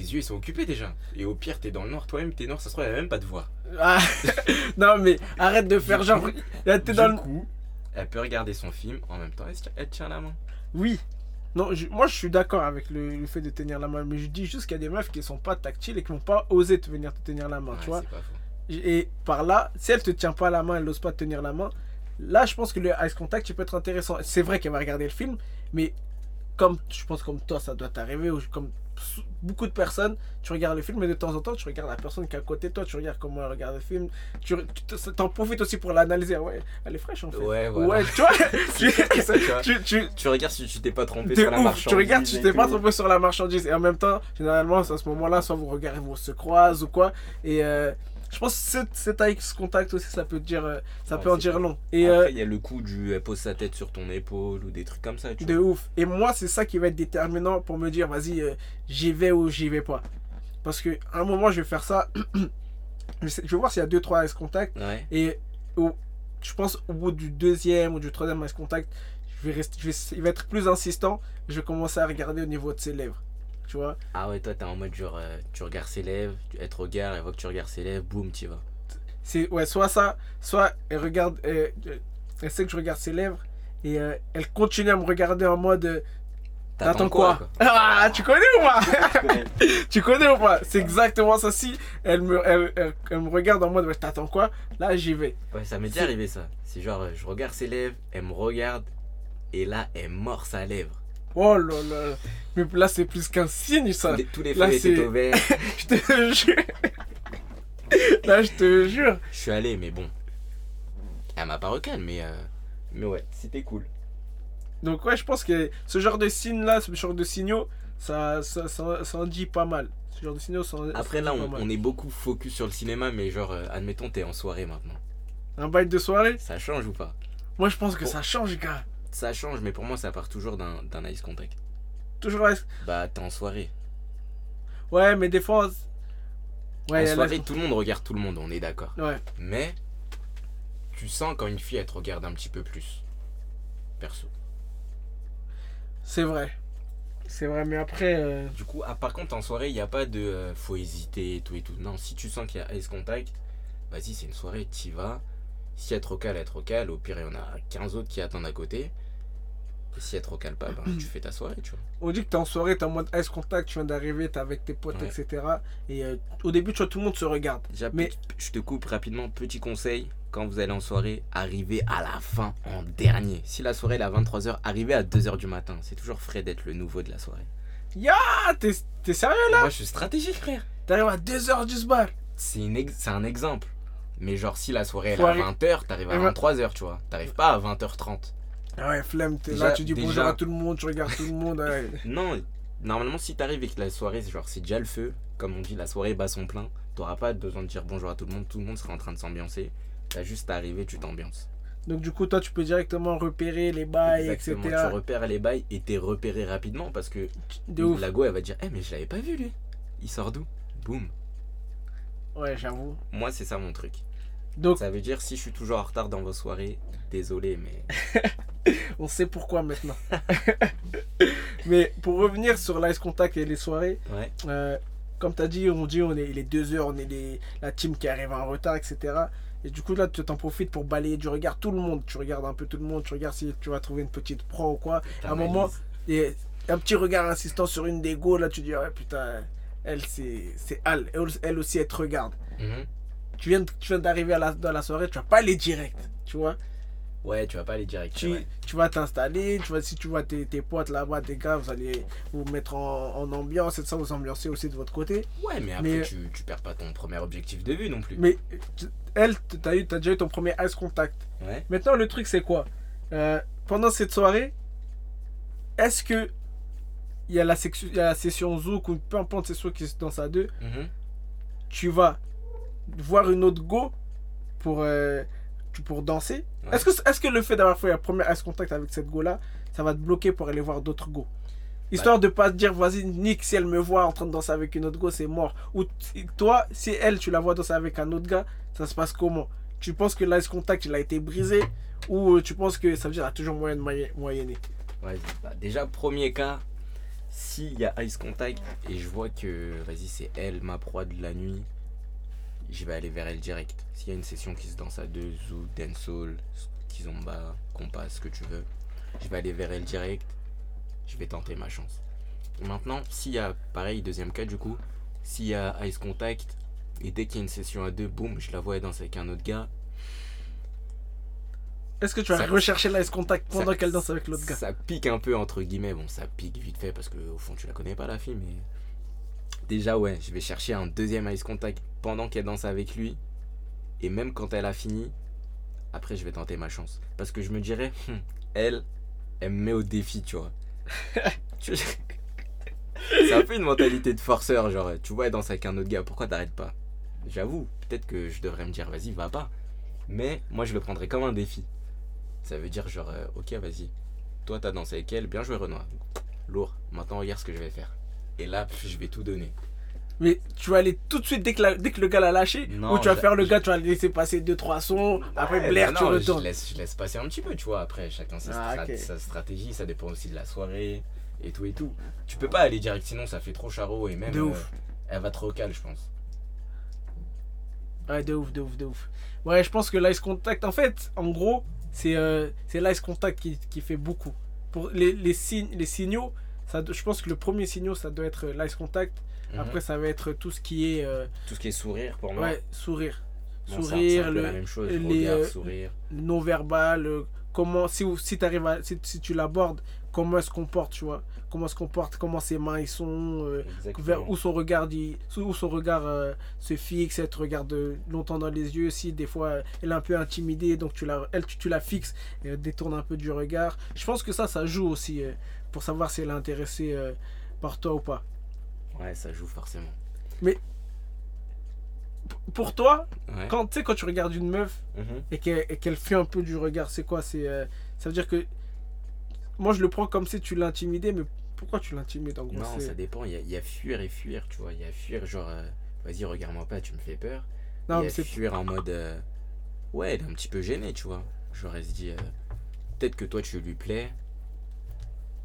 Tes yeux ils sont occupés déjà. Et au pire, t'es dans le noir, toi-même t'es noir, ça se trouve, va même pas te voir. Ah, non, mais arrête de faire genre. coup- Là, t'es Du dans le. coup, elle peut regarder son film en même temps, elle, tient- elle tient la main? Oui. Non, je- moi je suis d'accord avec le, le fait de tenir la main, mais je dis juste qu'il y a des meufs qui sont pas tactiles et qui vont pas oser te venir te tenir la main, Ouais, tu vois. pas. Et par là, si elle te tient pas la main, elle n'ose pas te tenir la main, là je pense que le ice contact il peut être intéressant. C'est vrai qu'elle va regarder le film, mais comme je pense comme toi ça doit t'arriver, ou comme beaucoup de personnes, tu regardes le film, mais de temps en temps tu regardes la personne qui est à côté de toi, tu regardes comment elle regarde le film, tu tu te- t'en profites aussi pour l'analyser. Ouais, elle est fraîche en fait. Ouais, voilà. tu vois, tu, ça, tu vois. tu, tu, Tu regardes si tu t'es pas trompé sur la marchandise. tu regardes, tu et t'es pas trompé sur la marchandise. Et en même temps, généralement, à ce moment-là, soit vous regardez, vous se croisez ou quoi. Et euh, je pense que cet, cet eye contact aussi, ça peut dire, euh, ça Ouais, peut en dire long. Et Après, euh, il y a le coup du elle pose sa tête sur ton épaule ou des trucs comme ça. Tu de vois. ouf. Et moi, c'est ça qui va être déterminant pour me dire, vas-y, euh, j'y vais ou j'y vais pas. Parce que à un moment, je vais faire ça. je, sais- je vais voir s'il y a deux, trois eye contact. Ouais. Et au- je pense au bout du deuxième ou du troisième eye contact, je vais rester, je vais, il va être plus insistant. Je vais commencer à regarder au niveau de ses lèvres. Tu vois Ah ouais, toi t'es en mode genre, euh, tu regardes ses lèvres, tu- elle te regarde, elle voit que tu regardes ses lèvres, boum, tu vas. C'est ouais, soit ça, soit elle regarde, euh, elle sait que je regarde ses lèvres et euh, elle continue à me regarder en mode euh, T'attends quoi, Ah, tu connais ou pas? Tu connais ou pas? C'est exactement ça. Si elle me, elle, elle- elle me regarde en mode T'attends quoi? Là, j'y vais. Ouais, ça m'est déjà arrivé ça. C'est genre, je regarde ses lèvres, elle me regarde, et là, elle mord sa lèvre. Oh là là. Mais là, c'est plus qu'un signe, ça. Tous les, feux c'est- étaient au vert. Je te jure. Là, je te jure. Je suis allé, mais bon. Elle m'a pas recalé, mais, euh, mais ouais, c'était cool. Donc, ouais, je pense que ce genre de signe-là, ce genre de signaux, ça, ça, ça, ça en dit pas mal. Ce genre de signaux, ça en Après, là, on, pas mal. on est beaucoup focus sur le cinéma, mais genre, euh, admettons, t'es en soirée maintenant. Un bail de soirée? Ça change ou pas? Moi, je pense que ça change, gars. Ça change, mais pour moi, ça part toujours d'un d'un ice contact. Toujours là. Bah, t'es en soirée. Ouais, mais des fois. Ouais, en soirée, tout le monde regarde tout le monde, on est d'accord. Ouais. Mais, tu sens quand une fille, elle te regarde un petit peu plus. Perso. c'est vrai. C'est vrai, mais après. euh, Du coup, ah, par contre, en soirée, il n'y a pas de euh, faut hésiter et tout et tout. Non, si tu sens qu'il y a ice contact, vas-y, c'est une soirée, t'y vas. Si elle te recale, elle te recale. Au pire, il y en a 15 autres qui attendent à côté. Et si elle te recale pas, ben, tu fais ta soirée, tu vois. On dit que t'es en soirée, t'es en mode ice contact, tu viens d'arriver, t'es avec tes potes, Ouais. etc. Et euh, au début, tu vois, tout le monde se regarde. Déjà, Mais- je te coupe rapidement. Petit conseil quand vous allez en soirée, arrivez à la fin en dernier. Si la soirée elle est à 23h, arrivez à 2h du matin. C'est toujours frais d'être le nouveau de la soirée. Ah, t'es t'es sérieux Moi, je suis stratégique, frère. T'arrives à 2h du bar. C'est une ex- c'est un exemple. Mais genre, si la soirée elle est à 20h, t'arrives à Eh ben- 23h, tu vois. T'arrives pas à 20h30. Ah ouais, flemme, t'es là, tu dis bonjour à tout le monde, tu regardes tout le monde. ouais. Non, normalement, si t'arrives et que la soirée, c'est genre, c'est déjà le feu, comme on dit, la soirée bat son plein, t'auras pas besoin de dire bonjour à tout le monde, tout le monde sera en train de s'ambiancer. T'as juste à arriver, tu t'ambiances. Donc, du coup, toi, tu peux directement repérer les bails, Exactement, etc. tu repères les bails et t'es repéré rapidement parce que la go, elle va dire, eh, mais je l'avais pas vu lui. Il sort d'où? Boum. Ouais, j'avoue. Moi, c'est ça mon truc. Donc, Ça veut dire, si je suis toujours en retard dans vos soirées, désolé, mais. on sait pourquoi maintenant. Mais pour revenir sur l'Ice Contact et les soirées, Ouais. euh, comme tu as dit, on dit on est les deux heures, on est les, la team qui arrive en retard, etc. Et du coup, là, tu t'en profites pour balayer du regard tout le monde. Tu regardes un peu tout le monde, tu regardes si tu vas trouver une petite pro ou quoi. À un moment, et un petit regard insistant sur une des go, là, tu dis, ouais, putain, elle, c'est elle. elle. Elle aussi, elle te regarde. Mhm. Tu viens, tu viens d'arriver à la- dans la soirée, tu vas pas aller direct, tu vois. Ouais, tu vas pas aller direct. Tu, vas t'installer, tu vas, si tu vois tes, tes potes là-bas, tes gars, vous allez vous mettre en, en ambiance et de ça, vous ambiancer aussi de votre côté. Ouais, mais après, Mais- tu, tu perds pas ton premier objectif de vue non plus. Mais elle, t'as eu, t'as déjà eu ton premier ice contact. Ouais. Maintenant, le truc, c'est quoi? Euh, Pendant cette soirée, est-ce que il y, a la section- il y a la session Zouk ou peu importe c'est soit qui est dans sa 2, Mhm. tu vas voir une autre go pour. euh, pour danser. Ouais. Est-ce que, est que le fait d'avoir fait la première ice contact avec cette go-là, ça va te bloquer pour aller voir d'autres go? Histoire de pas te dire, vas-y, Nick, si elle me voit en train de danser avec une autre go, c'est mort. Ou toi, si elle, tu la vois danser avec un autre gars, ça se passe comment? Tu penses que l'ice contact, il a été brisé? Ou euh, tu penses que ça veut dire qu'il a toujours moyen de moyen- moyenner? Vas-y. Bah, déjà, premier cas, s'il y a Ice Contact et je vois que, vas-y, c'est elle, ma proie de la nuit, je vais aller vers elle direct. S'il y a une session qui se danse à deux, ou dancehall, kizomba, compas, ce que tu veux, je vais aller vers elle direct. Je vais tenter ma chance. Maintenant, s'il y a, pareil, deuxième cas du coup, s'il y a Ice Contact et dès qu'il y a une session à deux, boum, je la vois elle danse avec un autre gars, Est-ce que tu vas Ça- rechercher l'ice contact pendant qu'elle danse avec l'autre gars? Ça pique un peu entre guillemets. Bon, ça pique vite fait parce que au fond, tu la connais pas la fille, mais déjà ouais, je vais chercher un deuxième ice contact pendant qu'elle danse avec lui, et même quand elle a fini, après je vais tenter ma chance parce que je me dirais, Hum, elle, elle me met au défi, tu vois. C'est un peu une mentalité de forceur, genre tu vois elle danse avec un autre gars, pourquoi t'arrêtes pas? J'avoue, peut-être que je devrais me dire vas-y va pas, mais moi je le prendrais comme un défi. Ça veut dire genre, euh, ok, vas-y. Toi, t'as dansé avec elle, bien joué Renoir. Lourd. Maintenant, regarde ce que je vais faire. Et là, je vais tout donner. Mais tu vas aller tout de suite dès que, la- dès que le gars l'a lâché Non, Ou tu vas faire le gars, tu vas laisser passer 2-3 sons, après Ouais, Blair, bah tu retournes. Je laisse, je laisse passer un petit peu, tu vois. Après, chacun sa, Ah, sa stratégie, ça dépend aussi de la soirée et tout et tout. Tu peux pas aller direct, sinon ça fait trop charreau et même. De euh, ouf. elle va trop cal, je pense. Ouais, de ouf, de ouf, de ouf. Ouais, je pense que l'ice contact, en fait, en gros, c'est euh, l'ice contact qui, qui fait beaucoup. Pour les, les, signes, les signaux, ça, je pense que le premier signal, ça doit être l'ice contact. Mhm. Après, ça va être tout ce qui est euh, tout ce qui est sourire pour moi. ouais, sourire. Bon, sourire, le, la même chose. les, regard, euh, sourire. le non-verbal, euh, comment, si, si, t'arrives à, si, si tu l'abordes, comment elle se comporte, tu vois. Comment elle se comporte, comment ses mains ils sont, euh, vers où son regard il- où son regard euh, se fixe elle te regarde euh, longtemps dans les yeux si des fois euh, elle est un peu intimidée donc tu la elle tu, tu la fixes et elle détourne un peu du regard je pense que ça ça joue aussi euh, pour savoir si elle est intéressée euh, par toi ou pas Ouais, ça joue forcément. P- pour toi Ouais. quand tu sais quand tu regardes une meuf Mhm. et qu'elle fuit un peu du regard c'est quoi c'est euh, ça veut dire que moi je le prends comme si tu l'intimidais mais pourquoi tu l'intimides en gros Non, ça dépend. Il y, a, il y a fuir et fuir, tu vois. Il y a fuir, genre, euh, vas-y, regarde-moi pas, tu me fais peur. non il y mais a c'est fuir en mode. euh, ouais, elle est un petit peu gênée, tu vois. Se dit. Peut-être que toi, tu lui plais.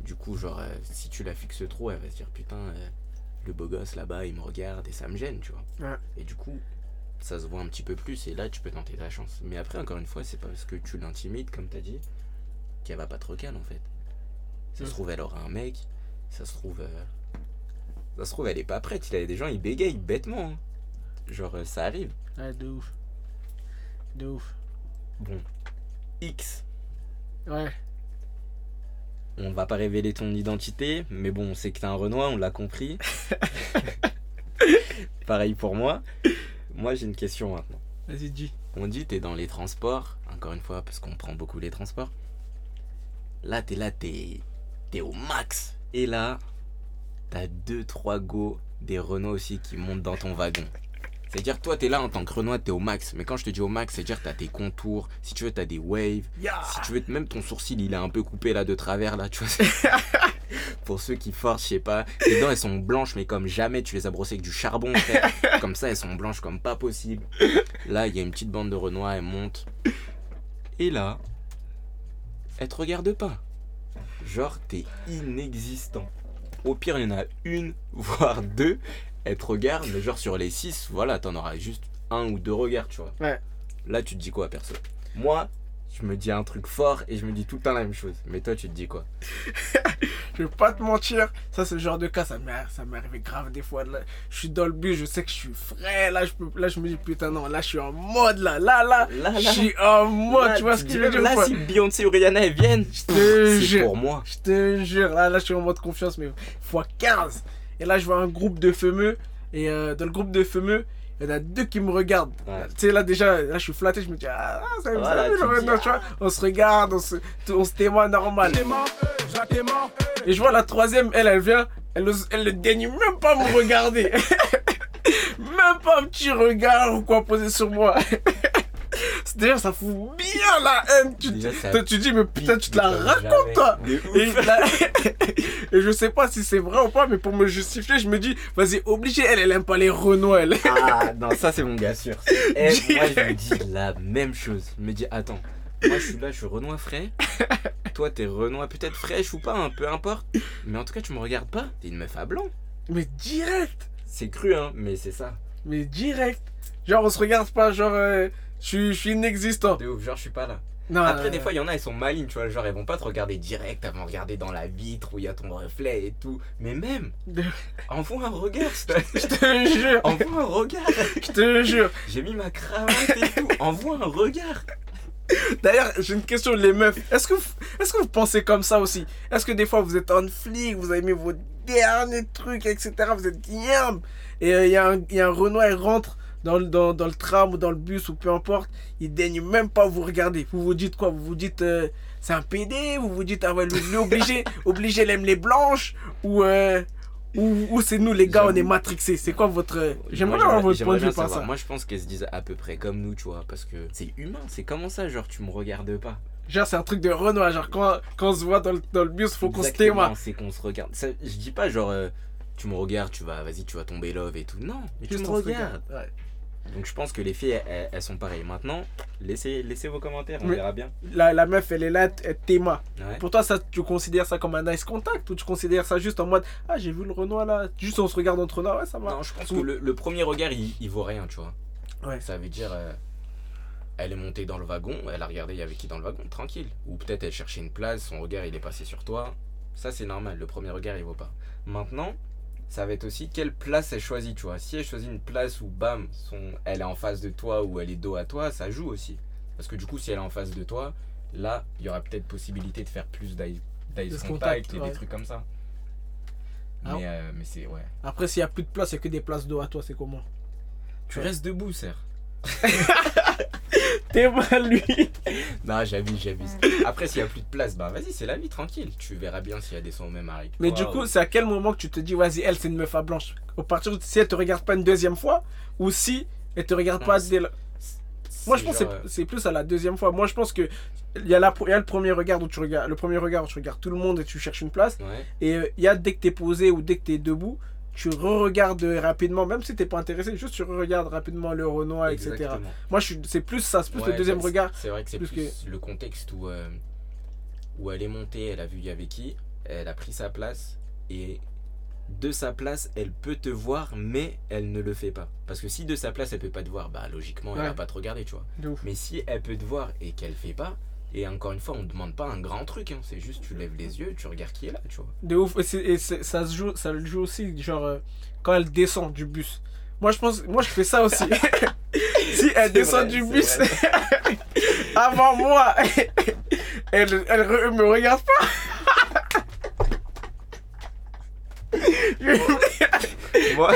Du coup, genre, euh, si tu la fixes trop, elle va se dire Putain, euh, le beau gosse là-bas, il me regarde et ça me gêne, tu vois. Ouais. Et du coup, ça se voit un petit peu plus et là, tu peux tenter ta chance. Mais après, encore une fois, c'est pas parce que tu l'intimides, comme t'as dit, qu'elle va pas trop calme en fait. Ça se trouve, elle aura un mec. Ça se trouve. euh, Ça se trouve, elle est pas prête. Il y a des gens, ils bégayent bêtement. hein. Genre, ça arrive. ouais, de ouf de ouf Bon. X. ouais On va pas révéler ton identité, mais bon, on sait que t'es un Renoir, on l'a compris. Pareil pour moi. Moi, j'ai une question maintenant. vas-y dis On dit t'es dans les transports, encore une fois, parce qu'on prend beaucoup les transports. Là, t'es là, t'es t'es au max. Et là, t'as deux, trois go des Renault aussi qui montent dans ton wagon. C'est-à-dire, toi, t'es là en tant que Renoir, t'es au max. Mais quand je te dis au max, c'est-à-dire, t'as tes contours. Si tu veux, t'as des waves. Si tu veux, même ton sourcil, il est un peu coupé là de travers, là, tu vois. Pour ceux qui forcent, je sais pas. Les dents, elles sont blanches, mais comme jamais, tu les as brossées avec du charbon, frère. Comme ça, elles sont blanches comme pas possible. Là, il y a une petite bande de Renoir, elle monte. Et là, elle te regarde pas. Genre, t'es inexistant. Au pire, il y en a une, voire deux. Elle te regarde, mais genre sur les six, voilà, t'en auras juste un ou deux regards, tu vois. Ouais. Là, tu te dis quoi, perso? Moi, je me dis un truc fort et je me dis tout le temps la même chose. Mais toi, tu te dis quoi? Je vais pas te mentir, ça c'est le genre de cas, ça m'est arrivé grave des fois. Là, je suis dans le bus, je sais que je suis frais, là je, peux, là je me dis putain non, là je suis en mode là, là, là, Là, je suis en mode, Là, tu vois ce que je veux dire Là, si Beyoncé ou Rihanna elles viennent, te c'est jure. pour moi. Je te jure, là, là je suis en mode confiance, mais fois 15. Et là je vois un groupe de fameux, et euh, dans le groupe de fameux, il y en a deux qui me regardent. Ouais. Tu sais, là déjà, là je suis flatté, je me dis, ah, ça, ça, Voilà, ça, tu ça, te dis, non, tu vois, on se regarde, on se, on se témoigne normal. Et je vois la troisième, elle, elle vient, elle, ose- elle ne daigne même pas me regarder. même pas un petit regard ou quoi poser sur moi. déjà, ça fout bien la haine. Tu, Déjà, toi, tu dis, mais putain, tu te la racontes, toi. Et, je sais pas si c'est vrai ou pas, mais pour me justifier, je me dis, vas-y, obligé, elle, elle aime pas les Renois, elle. Ah non, ça c'est mon gars sûr. Et moi je me dis la même chose. Je me dis attends, moi je suis là, je suis Renoir frais. Toi t'es Renoir peut-être fraîche ou pas, hein, peu importe. Mais en tout cas tu me regardes pas, t'es une meuf à blanc. Mais direct, C'est cru hein, mais c'est ça. mais direct. Genre, on se regarde pas, genre, euh, je suis- je suis inexistant. De ouf, genre je suis pas là. Non, Après euh, des fois il y en a, elles sont malines, tu vois, genre elles vont pas te regarder direct, elles vont regarder dans la vitre où il y a ton reflet et tout. Mais même, de- envoie un regard, je te jure, envoie un regard. je te jure. J'ai mis ma cravate et tout, envoie un regard. D'ailleurs, j'ai une question, les meufs. Est-ce que, vous- est-ce que vous pensez comme ça aussi? Est-ce que des fois vous êtes en flic, vous avez mis vos derniers trucs, etc. Vous êtes yam Et il y, a un- y a un Renoir, il rentre dans, le- dans, dans le tram ou dans le bus ou peu importe. Il daigne même pas vous regarder. Vous vous dites quoi? Vous vous dites euh, c'est un PD Vous vous dites ah ouais, lui, lui, obligé, obligé, il aime les blanches? Ou, euh, ou, ou c'est nous les gars, on est matrixés C'est quoi votre. J'aimerais Moi, avoir votre j'aimerais point de vue par ça. Moi, je pense qu'elles se disent à peu près comme nous, tu vois, parce que c'est humain. C'est comment ça, genre, tu me regardes pas? Genre, c'est un truc de Renoir. Genre, quand, quand on se voit dans le, dans le bus, faut qu'on se témoigne. C'est qu'on se regarde. Ça, je dis pas genre, euh, tu me regardes, tu vas, vas-y, tu vas tomber love et tout. Non, mais tu me regardes. regarde. Ouais. Donc, je pense que les filles, elles, elles sont pareilles. Maintenant, laissez, laissez vos commentaires, on Mais- verra bien. La, la meuf, elle est là, elle t'aima. Ouais. Pour toi, ça, tu considères ça comme un nice contact ou tu considères ça juste en mode Ah, j'ai vu le Renoir là. Juste on se regarde entre nous, ouais, ça va. Non, je pense que le, le premier regard, il, il vaut rien, tu vois. Ouais. Ça veut dire, euh, elle est montée dans le wagon, elle a regardé, il y avait qui dans le wagon, tranquille. Ou peut-être elle cherchait une place, son regard, il est passé sur toi. Ça, c'est normal, le premier regard, il vaut pas. Maintenant, ça va être aussi quelle place elle choisit, tu vois. Si elle choisit une place où, bam, son, elle est en face de toi ou elle est dos à toi, ça joue aussi. Parce que du coup, si elle est en face de toi, là, il y aura peut-être possibilité de faire plus d'eye d'eye De contact, contact, et ouais. des trucs comme ça. Ah. Mais, euh, mais c'est, ouais. Après, s'il y a plus de place, a que des places d'eau à toi, c'est comment? Tu restes debout, serre. T'es mal, lui. Non, j'abuse, j'abuse. Après, s'il y a plus de place, bah vas-y, c'est la vie, tranquille. Tu verras bien s'il y a des sons au même arrêt. Mais du coup, c'est à quel moment que tu te dis Vas-y, elle, c'est une meuf à blanche? Au partir de si elle te regarde pas une deuxième fois ou si elle te regarde Non, pas dès la- Moi, je pense que c'est- c'est plus à la deuxième fois. Moi, je pense que. Il y, a la, y a le premier regard où tu regardes le premier regard où tu regardes tout le monde et tu cherches une place Ouais, Et euh, il y a dès que t'es posé ou dès que t'es debout, tu re-regardes rapidement, même si t'es pas intéressé, juste tu re-regardes rapidement le Renoir, etc. Moi, c'est plus ça, c'est plus Ouais, le deuxième regard. C'est vrai que c'est plus plus, le contexte où, euh, où elle est montée, elle a vu il y avait qui, elle a pris sa place et de sa place, elle peut te voir, mais elle ne le fait pas. Parce que si de sa place, elle peut pas te voir, bah logiquement, elle Ouais. va pas te regarder, tu vois. Mais si elle peut te voir et qu'elle fait pas, et encore une fois, on demande pas un grand truc, hein, c'est juste tu lèves les yeux, tu regardes qui est là, tu vois. De ouf. Et, ça se joue, ça le joue aussi, genre, euh, quand elle descend du bus. Moi, je pense, moi, je fais ça aussi. si elle descend vrai, du bus avant moi, elle, elle re- me regarde pas. moi,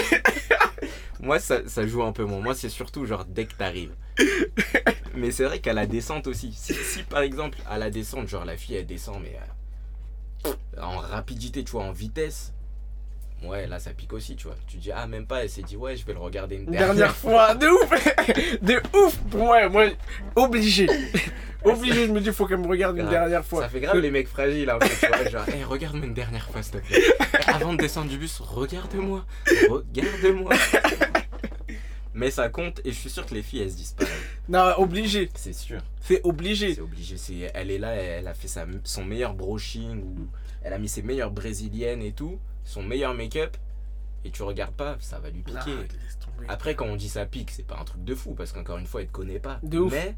moi ça, ça joue un peu moins. Moi, c'est surtout genre dès que t'arrives. Mais c'est vrai qu'à la descente aussi. Si, si, par exemple, à la descente, genre la fille elle descend, mais euh, en rapidité, tu vois, en vitesse. Ouais, là ça pique aussi, tu vois. Tu dis, ah, même pas, elle s'est dit, ouais, je vais le regarder une dernière, dernière fois, de ouf, de ouf pour moi, moi, obligé, obligé, je me dis, faut qu'elle me regarde une dernière fois. Ça fait grave les mecs fragiles, un peu, tu vois. Genre, hey, regarde-moi une dernière fois, s'il te plaît. Avant de descendre du bus, regarde-moi. Regarde-moi. Mais ça compte, et je suis sûr que les filles, elles se disent pareil. Non, obligé, C'est sûr. c'est obligé. C'est obligé. C'est, elle est là, elle a fait sa, son meilleur brushing, ou elle a mis ses meilleures brésiliennes et tout, son meilleur make-up, et tu regardes pas, ça va lui piquer. Après, quand on dit ça pique, c'est pas un truc de fou, parce qu'encore une fois, elle te connaît pas. De ouf. Mais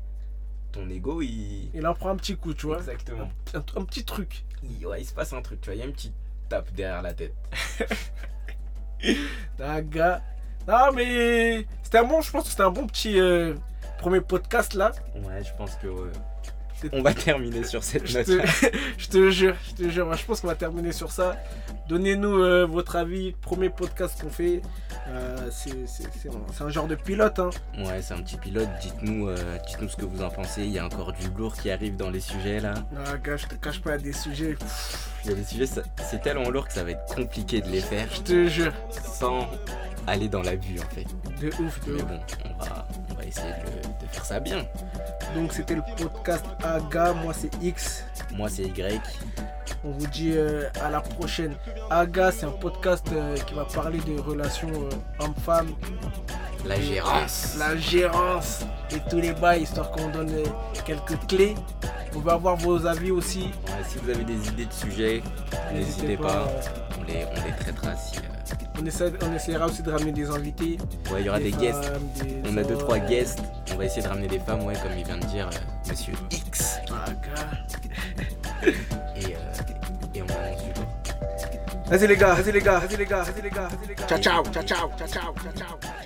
ton ego, il. Il en prend un petit coup, tu vois. Exactement. Un, un petit truc. Il, ouais, il se passe un truc, tu vois, il y a une petite tape derrière la tête. Ah, mais c'était un bon, je pense que c'était un bon petit euh, premier podcast là. Ouais, je pense que. On va terminer sur cette Je note. te, je te jure, je te jure, moi, je pense qu'on va terminer sur ça. Donnez-nous euh, votre avis, premier podcast qu'on fait. Euh, c'est un, genre de pilote. Hein. Ouais, c'est un petit pilote. Dites-nous, dites-nous ce que vous en pensez. Il y a encore du lourd qui arrive dans les sujets là. Ah, gars, je te cache pas, il y a des sujets. Il y a des sujets, c'est tellement lourd que ça va être compliqué de les faire Je te jure. sans aller dans la vue en fait. De ouf, de Mais bon, on va, on va essayer de, de faire ça bien. Donc c'était le podcast Aga, moi c'est X. Moi c'est Y. On vous dit euh, à la prochaine. Aga, c'est un podcast euh, qui va parler des relations euh, hommes-femmes, La gérance. la gérance et tous les bails, histoire qu'on donne quelques clés. On va avoir vos avis aussi. Ouais, si vous avez des idées de sujets, n'hésitez pas. On les, on les traitera si. On, essaie- on essaiera aussi de ramener des invités. Ouais, il y aura des, guests. femmes, des On a deux trois guests. On va essayer de ramener des femmes, ouais, comme il vient de dire euh, Monsieur X. Et, euh, et on coup. Vas-y les gars, vas-y les gars, vas-y les gars, vas-y les gars, vas-y les gars. Ciao, ciao, ciao, ciao, ciao, ciao, ciao, ciao.